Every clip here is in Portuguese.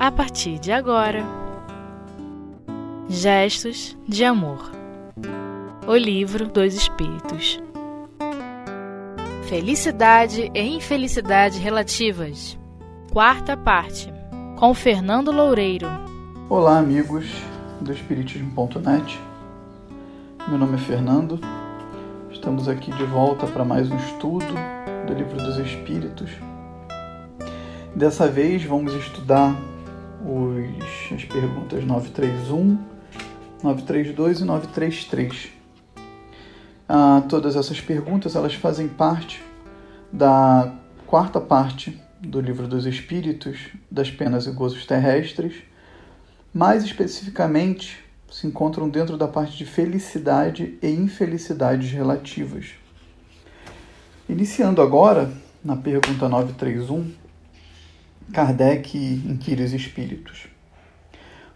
a partir de agora. Gestos de Amor O Livro dos Espíritos Felicidade e Infelicidade Relativas Quarta parte Com Fernando Loureiro Olá, amigos do Espiritismo.net. Meu nome é Fernando. Estamos aqui de volta para mais um estudo do Livro dos Espíritos. Dessa vez vamos estudar os, as perguntas 931, 932 e 933. Ah, todas essas perguntas elas fazem parte da quarta parte do Livro dos Espíritos, das Penas e Gozos Terrestres. Mais especificamente, se encontram dentro da parte de felicidade e infelicidades relativas. Iniciando agora, na pergunta 931, Kardec inquire os espíritos.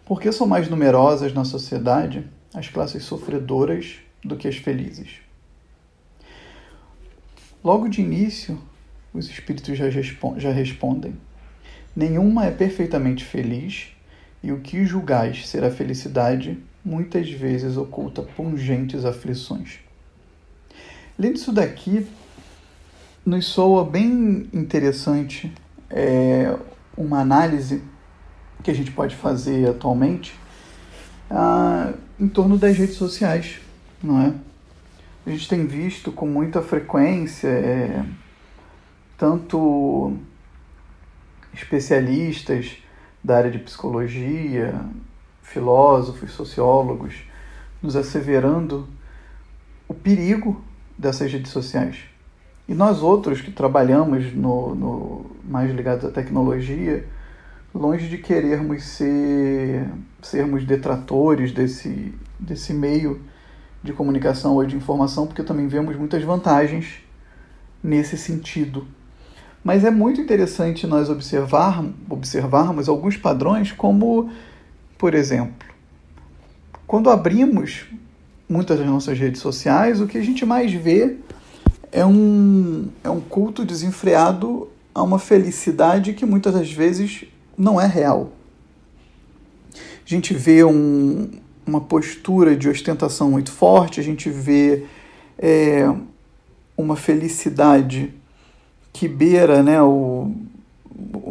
Por que são mais numerosas na sociedade as classes sofredoras do que as felizes? Logo de início, os espíritos já, já respondem: Nenhuma é perfeitamente feliz, e o que julgais ser a felicidade muitas vezes oculta pungentes aflições. Lendo isso daqui, nos soa bem interessante é, uma análise que a gente pode fazer atualmente ah, em torno das redes sociais, não é? A gente tem visto com muita frequência é, tanto especialistas da área de psicologia, filósofos, sociólogos, nos asseverando o perigo dessas redes sociais. E nós outros que trabalhamos no, no mais ligados à tecnologia, longe de querermos ser sermos detratores desse, desse meio de comunicação ou de informação, porque também vemos muitas vantagens nesse sentido. Mas é muito interessante nós observar, observarmos alguns padrões, como, por exemplo, quando abrimos muitas das nossas redes sociais, o que a gente mais vê é um, é um culto desenfreado a uma felicidade que muitas das vezes não é real. A gente vê um, uma postura de ostentação muito forte, a gente vê é, uma felicidade que beira né, o,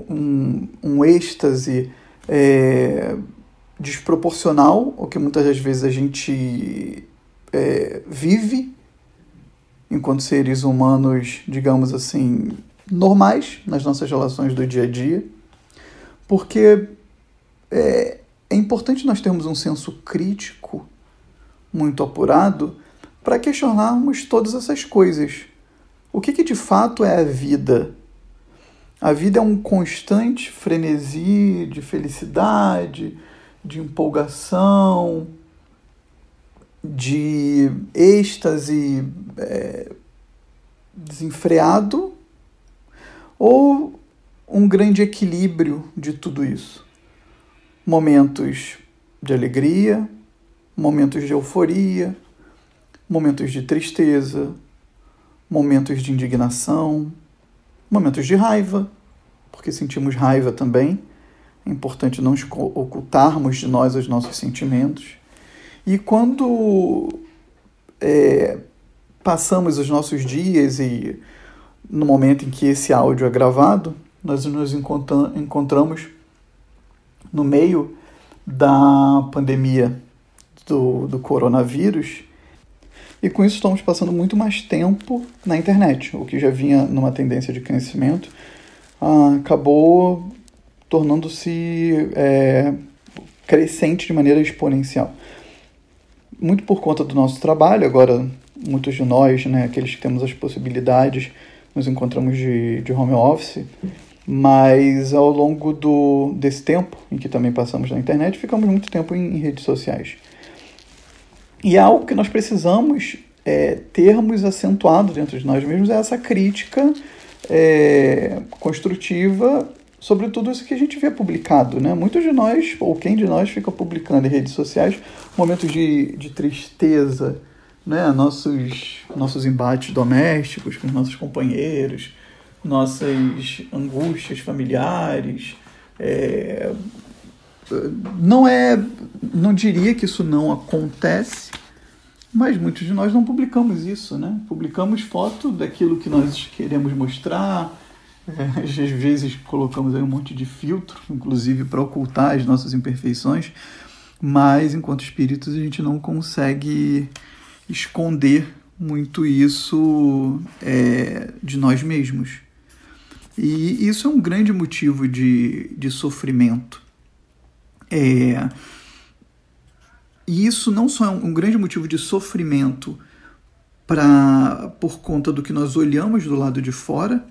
um, um êxtase é, desproporcional ao que muitas das vezes a gente é, vive enquanto seres humanos, digamos assim, normais nas nossas relações do dia a dia, porque é, é importante nós termos um senso crítico muito apurado para questionarmos todas essas coisas. O que, que de fato é a vida? A vida é um constante frenesi de felicidade, de empolgação, de êxtase é, desenfreado ou um grande equilíbrio de tudo isso? Momentos de alegria, momentos de euforia, momentos de tristeza, momentos de indignação, momentos de raiva, porque sentimos raiva também. É importante não ocultarmos de nós os nossos sentimentos. E quando é, passamos os nossos dias e no momento em que esse áudio é gravado, nós nos encontramos no meio da pandemia do, do coronavírus. E com isso estamos passando muito mais tempo na internet, o que já vinha numa tendência de crescimento, ah, acabou tornando-se é, crescente de maneira exponencial muito por conta do nosso trabalho, agora muitos de nós, né, aqueles que temos as possibilidades, nos encontramos de, de home office, mas ao longo do, desse tempo, em que também passamos na internet, ficamos muito tempo em, em redes sociais. E é algo que nós precisamos é, termos acentuado dentro de nós mesmos é essa crítica é, construtiva sobre tudo isso que a gente vê publicado. Né? Muitos de nós, ou quem de nós, fica publicando em redes sociais momentos de, de tristeza, né? nossos, nossos embates domésticos com os nossos companheiros, nossas angústias familiares, É, não é, não diria que isso não acontece, mas muitos de nós não publicamos isso, né? Publicamos foto daquilo que nós queremos mostrar, é, às vezes colocamos aí um monte de filtro, inclusive para ocultar as nossas imperfeições, mas enquanto espíritos a gente não consegue esconder muito isso é, de nós mesmos. E isso é um grande motivo de, de sofrimento. É, e isso não só é um grande motivo de sofrimento pra, por conta do que nós olhamos do lado de fora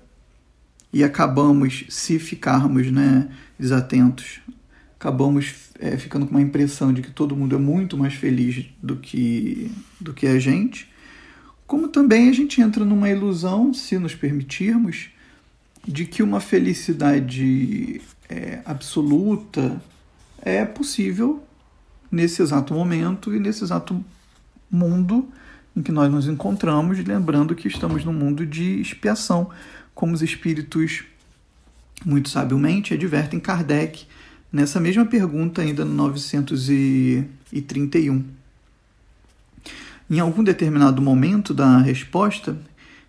e acabamos, se ficarmos né, desatentos, acabamos é, ficando com uma impressão de que todo mundo é muito mais feliz do que, do que a gente, como também a gente entra numa ilusão, se nos permitirmos, de que uma felicidade é, absoluta é possível nesse exato momento e nesse exato mundo em que nós nos encontramos, lembrando que estamos num mundo de expiação, como os espíritos muito sabiamente advertem Kardec nessa mesma pergunta, ainda no 931. Em algum determinado momento da resposta,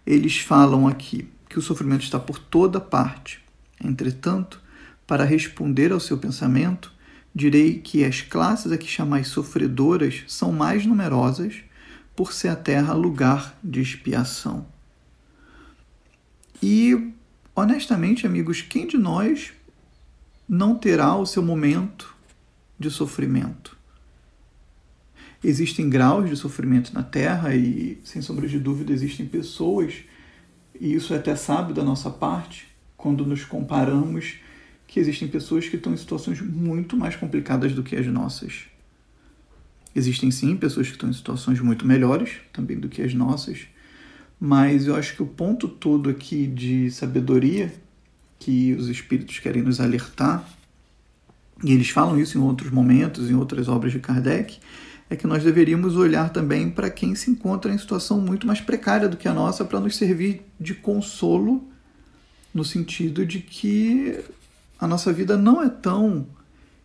eles falam aqui que o sofrimento está por toda parte. Entretanto, para responder ao seu pensamento, direi que as classes a que chamais sofredoras são mais numerosas por ser a terra lugar de expiação. E, honestamente, amigos, quem de nós não terá o seu momento de sofrimento? Existem graus de sofrimento na Terra e, sem sombra de dúvida, existem pessoas, e isso é até sábio da nossa parte, quando nos comparamos que existem pessoas que estão em situações muito mais complicadas do que as nossas. Existem sim pessoas que estão em situações muito melhores também do que as nossas, mas eu acho que o ponto todo aqui de sabedoria que os espíritos querem nos alertar, e eles falam isso em outros momentos, em outras obras de Kardec, é que nós deveríamos olhar também para quem se encontra em situação muito mais precária do que a nossa para nos servir de consolo no sentido de que a nossa vida não é tão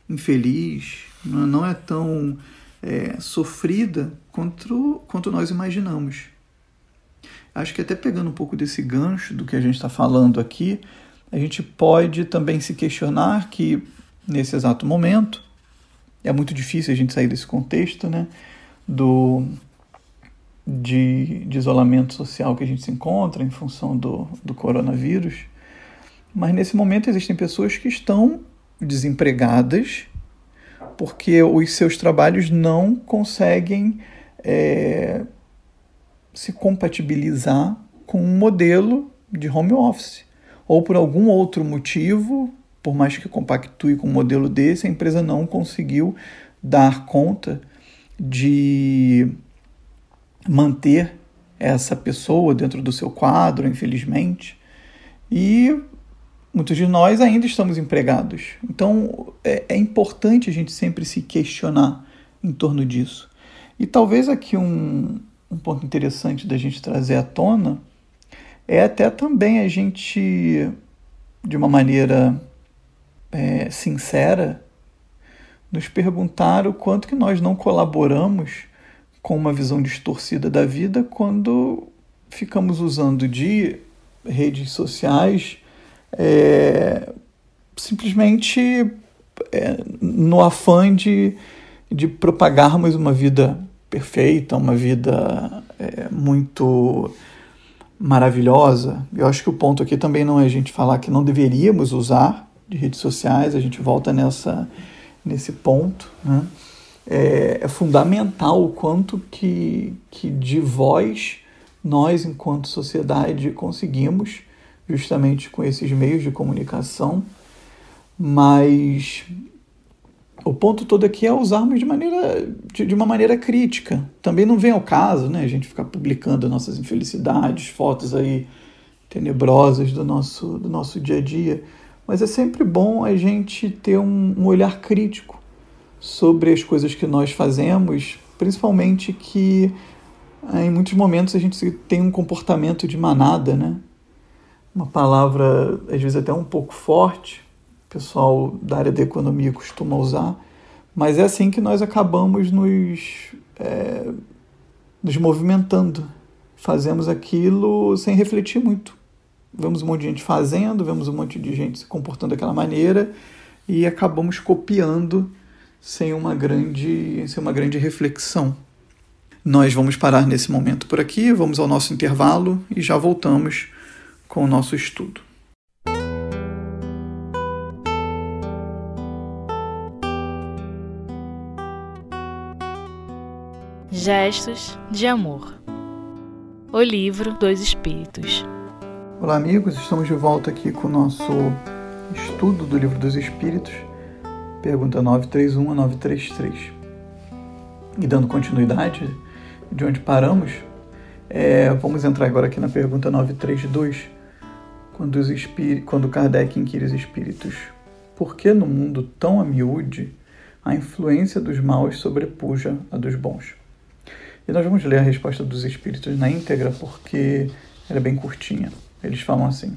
infeliz, não é tão é, sofrida quanto, quanto nós imaginamos. Acho que até pegando um pouco desse gancho do que a gente está falando aqui, a gente pode também se questionar que nesse exato momento é muito difícil a gente sair desse contexto, né, do de, de isolamento social que a gente se encontra em função do, do coronavírus. Mas nesse momento existem pessoas que estão desempregadas porque os seus trabalhos não conseguem é, se compatibilizar com um modelo de home office. Ou por algum outro motivo, por mais que compactue com um modelo desse, a empresa não conseguiu dar conta de manter essa pessoa dentro do seu quadro, infelizmente. E Muitos de nós ainda estamos empregados. Então é, é importante a gente sempre se questionar em torno disso. E talvez aqui um, um ponto interessante da gente trazer à tona é até também a gente, de uma maneira é, sincera, nos perguntar o quanto que nós não colaboramos com uma visão distorcida da vida quando ficamos usando de redes sociais é, simplesmente é, no afã de, de propagarmos uma vida perfeita, uma vida é, muito maravilhosa. Eu acho que o ponto aqui também não é a gente falar que não deveríamos usar de redes sociais, a gente volta nessa, nesse ponto. Né? É, é fundamental o quanto que, que de voz nós, enquanto sociedade, conseguimos justamente com esses meios de comunicação, mas o ponto todo aqui é usarmos de, maneira, de, de, uma maneira crítica. Também não vem ao caso né, a gente ficar publicando nossas infelicidades, fotos aí tenebrosas do nosso, do nosso dia a dia, mas é sempre bom a gente ter um, um olhar crítico sobre as coisas que nós fazemos, principalmente que em muitos momentos a gente tem um comportamento de manada, né? uma palavra às vezes até um pouco forte, pessoal da área da economia costuma usar, mas é assim que nós acabamos nos, é, nos movimentando. Fazemos aquilo sem refletir muito. Vemos um monte de gente fazendo, vemos um monte de gente se comportando daquela maneira e acabamos copiando sem uma grande, sem uma grande reflexão. Nós vamos parar nesse momento por aqui, vamos ao nosso intervalo e já voltamos com o nosso estudo. Gestos de Amor O Livro dos Espíritos Olá, amigos, estamos de volta aqui com o nosso estudo do Livro dos Espíritos, pergunta 931 a 933. E dando continuidade de onde paramos, é, vamos entrar agora aqui na pergunta 932, quando, os quando Kardec inquire os espíritos. Por que no mundo tão a miúde a influência dos maus sobrepuja a dos bons? E nós vamos ler a resposta dos espíritos na íntegra porque ela é bem curtinha. Eles falam assim: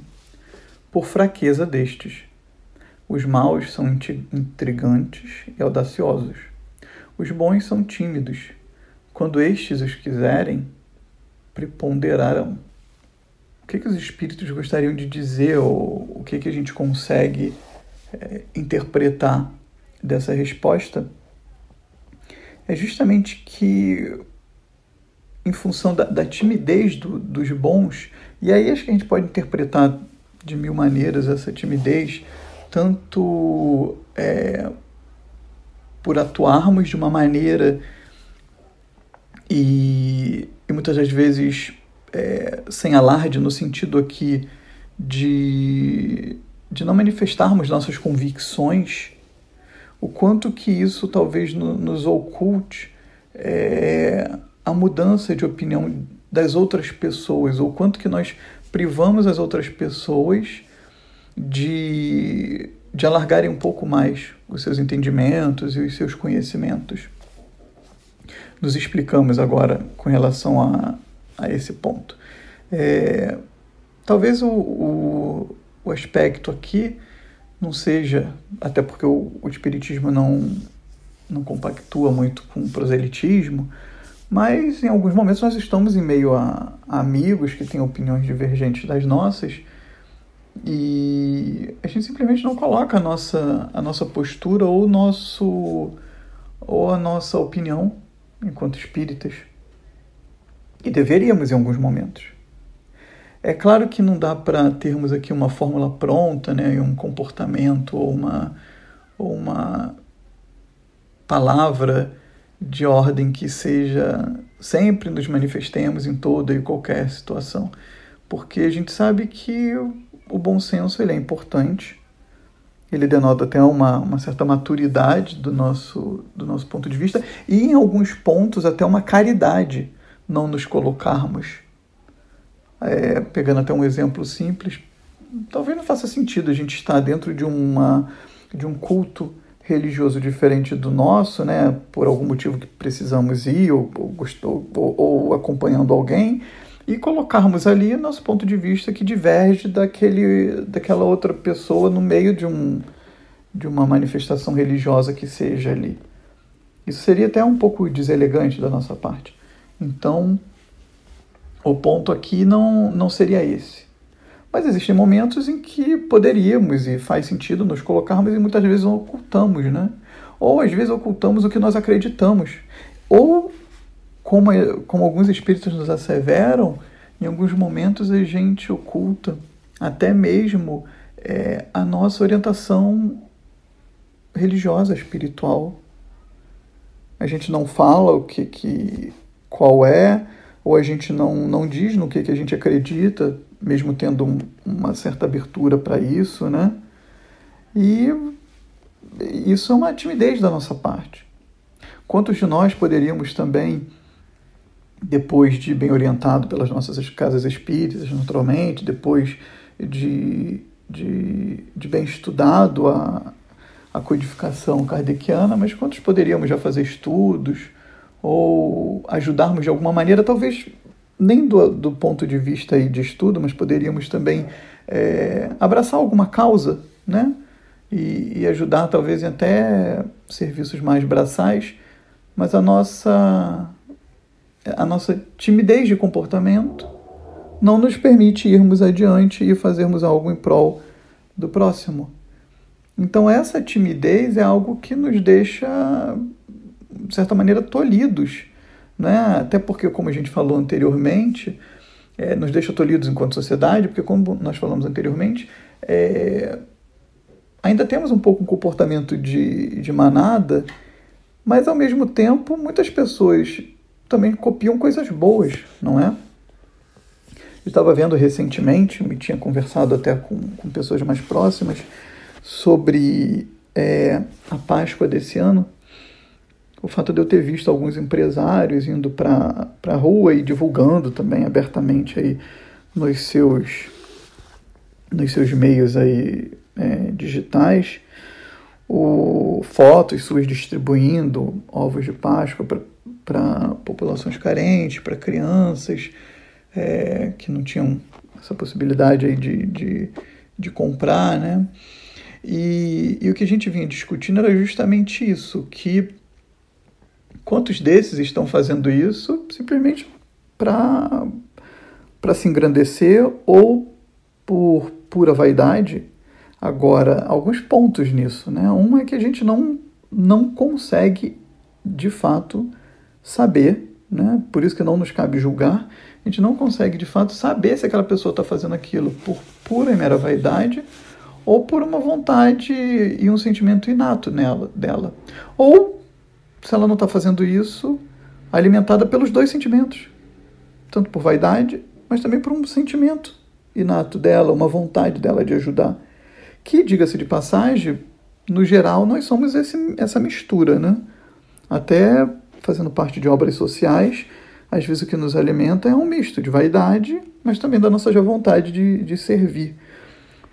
Por fraqueza destes, os maus são intrigantes e audaciosos. Os bons são tímidos. Quando estes os quiserem, preponderarão. O que, que os espíritos gostariam de dizer ou o que, que a gente consegue é, interpretar dessa resposta? É justamente que, em função da, da timidez do, dos bons, e aí acho que a gente pode interpretar de mil maneiras essa timidez, tanto é, por atuarmos de uma maneira e, e muitas das vezes é, sem alarde, no sentido aqui de, de não manifestarmos nossas convicções, o quanto que isso talvez no, nos oculte é, a mudança de opinião das outras pessoas, ou quanto que nós privamos as outras pessoas de, de alargarem um pouco mais os seus entendimentos e os seus conhecimentos. Nos explicamos agora com relação a, a esse ponto. É, talvez o, o, o, aspecto aqui não seja, até porque o, o Espiritismo não, não compactua muito com o proselitismo, mas em alguns momentos nós estamos em meio a, amigos que têm opiniões divergentes das nossas e a gente simplesmente não coloca a nossa, a nossa postura ou, nosso, ou a nossa opinião enquanto espíritas. E deveríamos em alguns momentos. É claro que não dá para termos aqui uma fórmula pronta, né, um comportamento ou uma, ou uma palavra de ordem que seja sempre nos manifestemos em toda e qualquer situação, porque a gente sabe que o bom senso ele é importante, ele denota até uma, uma certa maturidade do nosso, do nosso ponto de vista e em alguns pontos até uma caridade não nos colocarmos. É, pegando até um exemplo simples, talvez não faça sentido a gente estar dentro de, uma, de um culto religioso diferente do nosso, né, por algum motivo que precisamos ir ou, ou, ou, ou acompanhando alguém, e colocarmos ali nosso ponto de vista que diverge daquele, daquela outra pessoa no meio de, um, de uma manifestação religiosa que seja ali. Isso seria até um pouco deselegante da nossa parte. Então, o ponto aqui não, não seria esse. Mas existem momentos em que poderíamos e faz sentido nos colocarmos e muitas vezes ocultamos, né? Ou às vezes ocultamos o que nós acreditamos. Ou, como, como alguns espíritos nos asseveram, em alguns momentos a gente oculta até mesmo é, a nossa orientação religiosa, espiritual. A gente não fala o que, que qual é, ou a gente não, não diz no que, que a gente acredita, mesmo tendo um, uma certa abertura para isso, né? E isso é uma timidez da nossa parte. Quantos de nós poderíamos também, depois de bem orientado pelas nossas casas espíritas, naturalmente, depois de, de, de bem estudado a, a codificação kardeciana, mas quantos poderíamos já fazer estudos ou ajudarmos de alguma maneira, talvez nem do, do ponto de vista aí de estudo, mas poderíamos também é, abraçar alguma causa, né? e, e ajudar talvez até serviços mais braçais, mas a nossa a nossa timidez de comportamento não nos permite irmos adiante e fazermos algo em prol do próximo. Então, essa timidez é algo que nos deixa, de certa maneira, tolhidos. Né? Até porque, como a gente falou anteriormente, é, nos deixa tolhidos enquanto sociedade, porque, como nós falamos anteriormente, é, ainda temos um pouco um comportamento de, de manada, mas ao mesmo tempo muitas pessoas também copiam coisas boas, não é? Eu estava vendo recentemente, me tinha conversado até com, com pessoas mais próximas sobre é, a Páscoa desse ano. O fato de eu ter visto alguns empresários indo para a rua e divulgando também abertamente aí nos seus, nos seus meios aí é, digitais, o, fotos suas distribuindo ovos de Páscoa para populações carentes, para crianças é, que não tinham essa possibilidade aí de, de, de comprar, né? E, e o que a gente vinha discutindo era justamente isso, que quantos desses estão fazendo isso simplesmente para se engrandecer ou por pura vaidade Agora, alguns pontos nisso, né? Um é que a gente não, não consegue, de fato, saber, né? Por isso que não nos cabe julgar. A gente não consegue, de fato, saber se aquela pessoa está fazendo aquilo por pura e mera vaidade ou por uma vontade e um sentimento inato nela, dela. Ou, se ela não está fazendo isso, alimentada pelos dois sentimentos. Tanto por vaidade, mas também por um sentimento inato dela, uma vontade dela de ajudar que, diga-se de passagem, no geral nós somos esse, essa mistura, né? Até fazendo parte de obras sociais, às vezes o que nos alimenta é um misto de vaidade, mas também da nossa vontade de, de servir.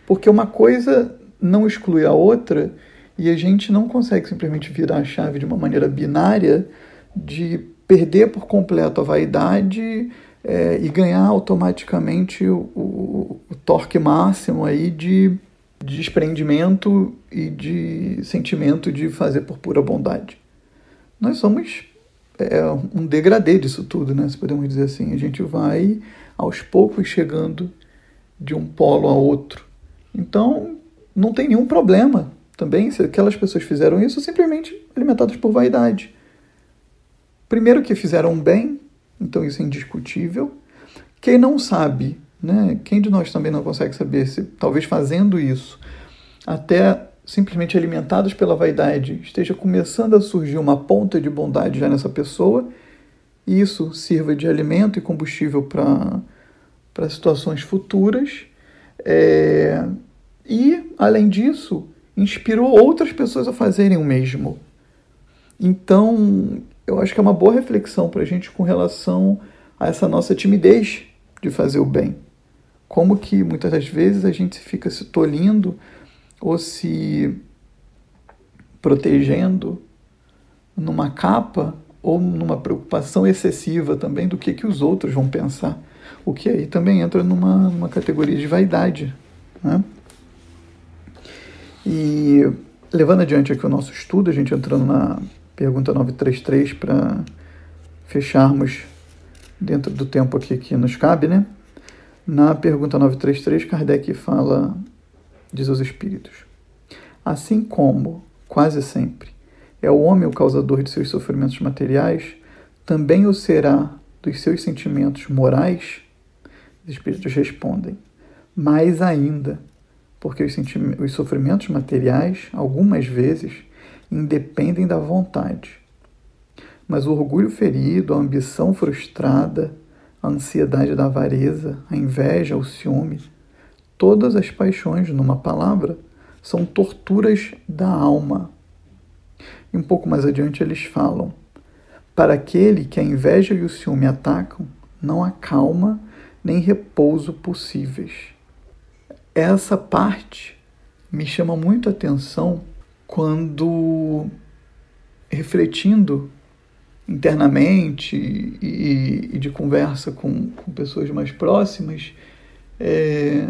Porque uma coisa não exclui a outra e a gente não consegue simplesmente virar a chave de uma maneira binária de perder por completo a vaidade é, e ganhar automaticamente o, o, o torque máximo aí de de desprendimento e de sentimento de fazer por pura bondade. Nós somos é, um degradê disso tudo, né? Se podemos dizer assim. A gente vai aos poucos chegando de um polo a outro. Então, não tem nenhum problema também se aquelas pessoas fizeram isso simplesmente alimentadas por vaidade. Primeiro que fizeram bem, então isso é indiscutível. Quem não sabe né? Quem de nós também não consegue saber se, talvez fazendo isso, até simplesmente alimentados pela vaidade, esteja começando a surgir uma ponta de bondade já nessa pessoa, e isso sirva de alimento e combustível para situações futuras. É, e, além disso, inspirou outras pessoas a fazerem o mesmo. Então, eu acho que é uma boa reflexão para a gente com relação a essa nossa timidez de fazer o bem como que muitas das vezes a gente fica se tolindo ou se protegendo numa capa ou numa preocupação excessiva também do que, que os outros vão pensar. O que aí também entra numa, numa categoria de vaidade. Né? E levando adiante aqui o nosso estudo, a gente entrando na pergunta 933 para fecharmos dentro do tempo aqui que nos cabe, né? Na pergunta 933, Kardec fala, diz aos espíritos: Assim como, quase sempre, é o homem o causador de seus sofrimentos materiais, também o será dos seus sentimentos morais? Os espíritos respondem: Mais ainda, porque os, os sofrimentos materiais, algumas vezes, independem da vontade. Mas o orgulho ferido, a ambição frustrada, a ansiedade da avareza, a inveja, o ciúme, todas as paixões, numa palavra, são torturas da alma. E um pouco mais adiante eles falam: para aquele que a inveja e o ciúme atacam, não há calma nem repouso possíveis. Essa parte me chama muito a atenção quando, refletindo internamente e, e de conversa com, com, pessoas mais próximas, é,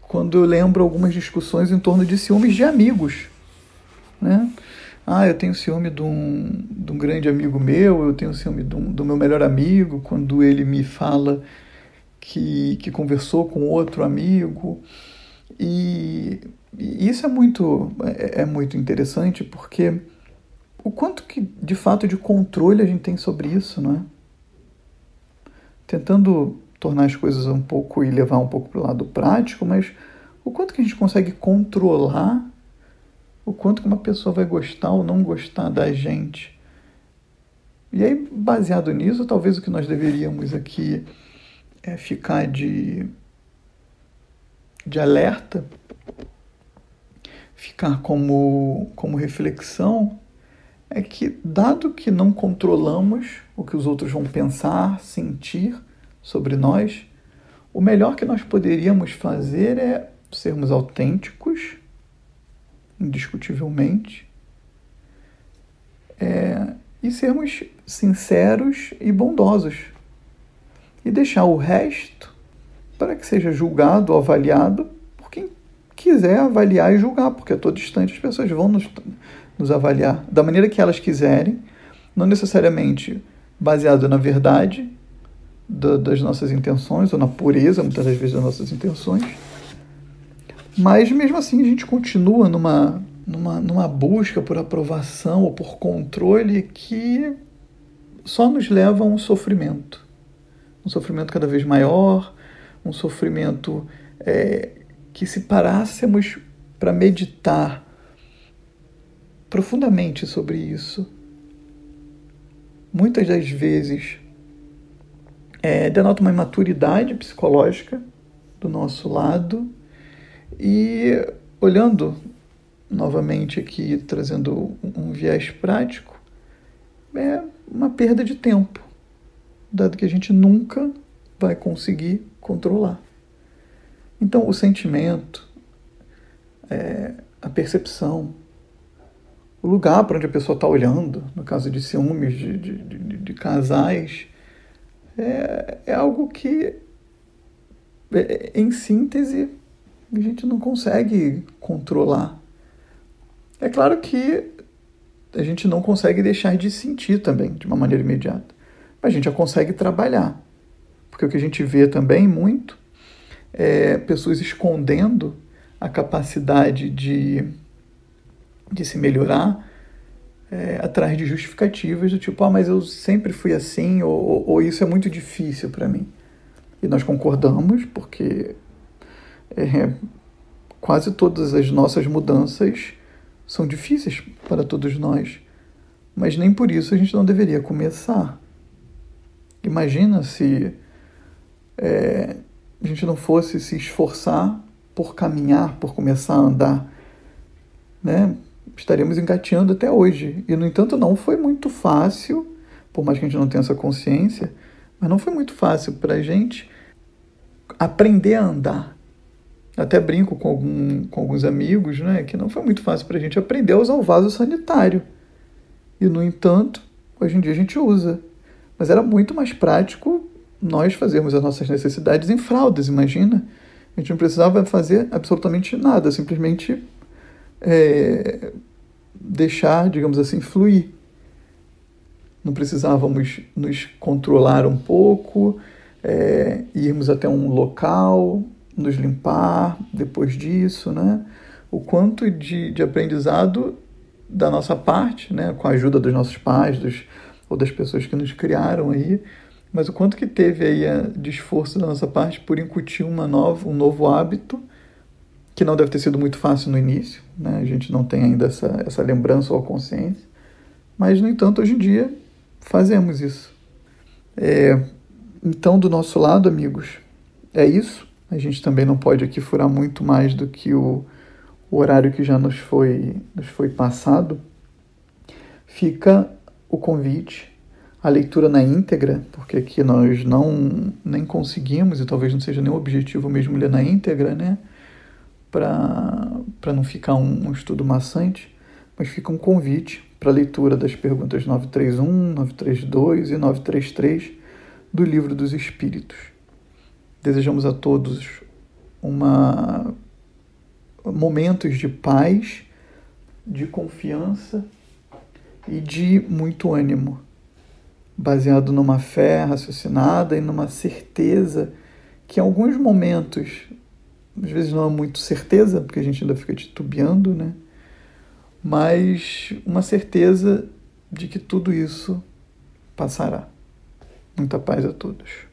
quando eu lembro algumas discussões em torno de ciúmes de amigos, né? Ah, eu tenho ciúme de um, de um grande amigo meu, eu tenho ciúme do, do meu melhor amigo, quando ele me fala que, que conversou com outro amigo. E, e isso é muito, é, é muito interessante porque o quanto que de fato de controle a gente tem sobre isso, não é? Tentando tornar as coisas um pouco e levar um pouco para o lado prático, mas o quanto que a gente consegue controlar o quanto que uma pessoa vai gostar ou não gostar da gente. E aí, baseado nisso, talvez o que nós deveríamos aqui é ficar de, de alerta, ficar como, como reflexão, é que, dado que não controlamos o que os outros vão pensar, sentir sobre nós, o melhor que nós poderíamos fazer é sermos autênticos indiscutivelmente, é, e sermos sinceros e bondosos, e deixar o resto para que seja julgado ou avaliado por quem quiser avaliar e julgar, porque a todo instante as pessoas vão nos, nos avaliar da maneira que elas quiserem, não necessariamente baseado na verdade das nossas intenções ou na pureza, muitas das vezes, das nossas intenções mas mesmo assim a gente continua numa, numa, numa busca por aprovação ou por controle que só nos leva a um sofrimento. Um sofrimento cada vez maior, um sofrimento é, que se parássemos para meditar profundamente sobre isso, muitas das vezes é, denota uma imaturidade psicológica do nosso lado e olhando novamente aqui, trazendo um viés prático, é uma perda de tempo, dado que a gente nunca vai conseguir controlar. Então, o sentimento, é, a percepção, o lugar para onde a pessoa está olhando, no caso de ciúmes de, de, de, de casais, é, é algo que, é, em síntese, a gente não consegue controlar. É claro que a gente não consegue deixar de sentir também, de uma maneira imediata. A gente já consegue trabalhar. Porque o que a gente vê também muito é pessoas escondendo a capacidade de, de se melhorar é, atrás de justificativas do tipo, ah, mas eu sempre fui assim, ou, ou, ou isso é muito difícil para mim. E nós concordamos, porque é, quase todas as nossas mudanças são difíceis para todos nós, mas nem por isso a gente não deveria começar. Imagina se é, a gente não fosse se esforçar por caminhar, por começar a andar, né? Estaríamos engateando até hoje. E, no entanto, não foi muito fácil, por mais que a gente não tenha essa consciência, mas não foi muito fácil para a gente aprender a andar até brinco com, algum, com alguns amigos, né, que não foi muito fácil para a gente aprender a usar o vaso sanitário. E, no entanto, hoje em dia a gente usa. Mas era muito mais prático nós fazermos as nossas necessidades em fraldas, imagina? A gente não precisava fazer absolutamente nada, simplesmente é, deixar, digamos assim, fluir. Não precisávamos nos controlar um pouco, é, irmos até um local, nos limpar depois disso, né? O quanto de, de aprendizado da nossa parte, né? Com a ajuda dos nossos pais, dos, ou das pessoas que nos criaram aí, mas o quanto que teve aí eh, de esforço da nossa parte por incutir uma nova, um novo hábito, que não deve ter sido muito fácil no início, né? A gente não tem ainda essa, essa lembrança ou consciência, mas, no entanto, hoje em dia fazemos isso. É, então, do nosso lado, amigos, é isso. A gente também não pode aqui furar muito mais do que o, o horário que já nos foi, nos foi passado. Fica o convite à leitura na íntegra, porque aqui nós não nem conseguimos, e talvez não seja nem o objetivo mesmo ler na íntegra, né? Para não ficar um, um estudo maçante, mas fica um convite para a leitura das perguntas 931, 932 e 933 do Livro dos Espíritos. Desejamos a todos uma momentos de paz, de confiança e de muito ânimo, baseado numa fé raciocinada e numa certeza que em alguns momentos, às vezes não é muito certeza, porque a gente ainda fica titubeando, né? Mas uma certeza de que tudo isso passará. Muita paz a todos.